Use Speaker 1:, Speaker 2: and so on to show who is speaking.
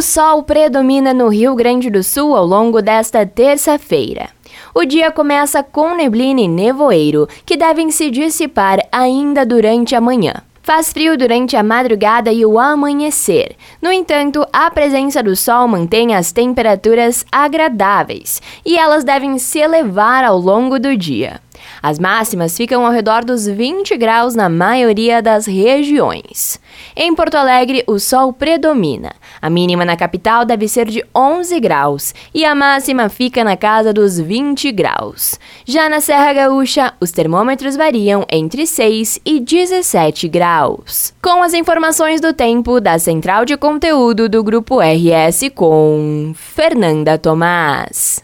Speaker 1: O sol predomina no Rio Grande do Sul ao longo desta terça-feira. O dia começa com neblina e nevoeiro, que devem se dissipar ainda durante a manhã. Faz frio durante a madrugada e o amanhecer. No entanto, a presença do sol mantém as temperaturas agradáveis e elas devem se elevar ao longo do dia. As máximas ficam ao redor dos 20 graus na maioria das regiões. Em Porto Alegre, o sol predomina. A mínima na capital deve ser de 11 graus e a máxima fica na casa dos 20 graus. Já na Serra Gaúcha, os termômetros variam entre 6 e 17 graus. Com as informações do tempo da Central de Conteúdo do Grupo RS com Fernanda Tomás.